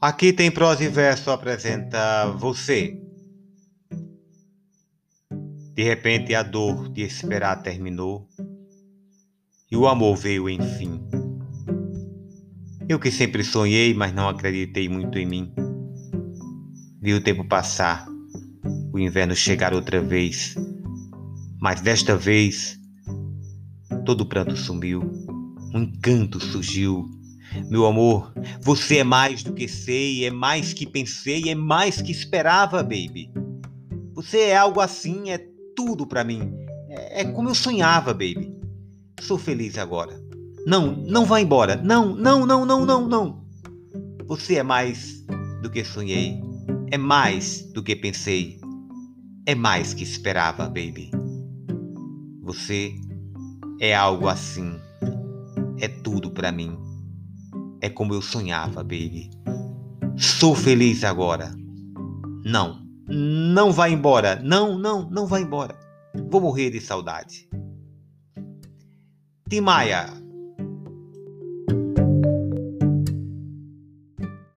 Aqui tem prosa e verso apresenta você. De repente a dor de esperar terminou e o amor veio enfim. Eu que sempre sonhei, mas não acreditei muito em mim. Vi o tempo passar, o inverno chegar outra vez, mas desta vez todo o pranto sumiu, um encanto surgiu meu amor, você é mais do que sei, é mais que pensei, é mais que esperava, baby. Você é algo assim, é tudo para mim. É, é, como eu sonhava, baby. Sou feliz agora. Não, não vá embora. Não, não, não, não, não, não. Você é mais do que sonhei. É mais do que pensei. É mais que esperava, baby. Você é algo assim. É tudo para mim. É como eu sonhava, baby. Sou feliz agora. Não, não vá embora. Não, não, não vá embora. Vou morrer de saudade. Timaya,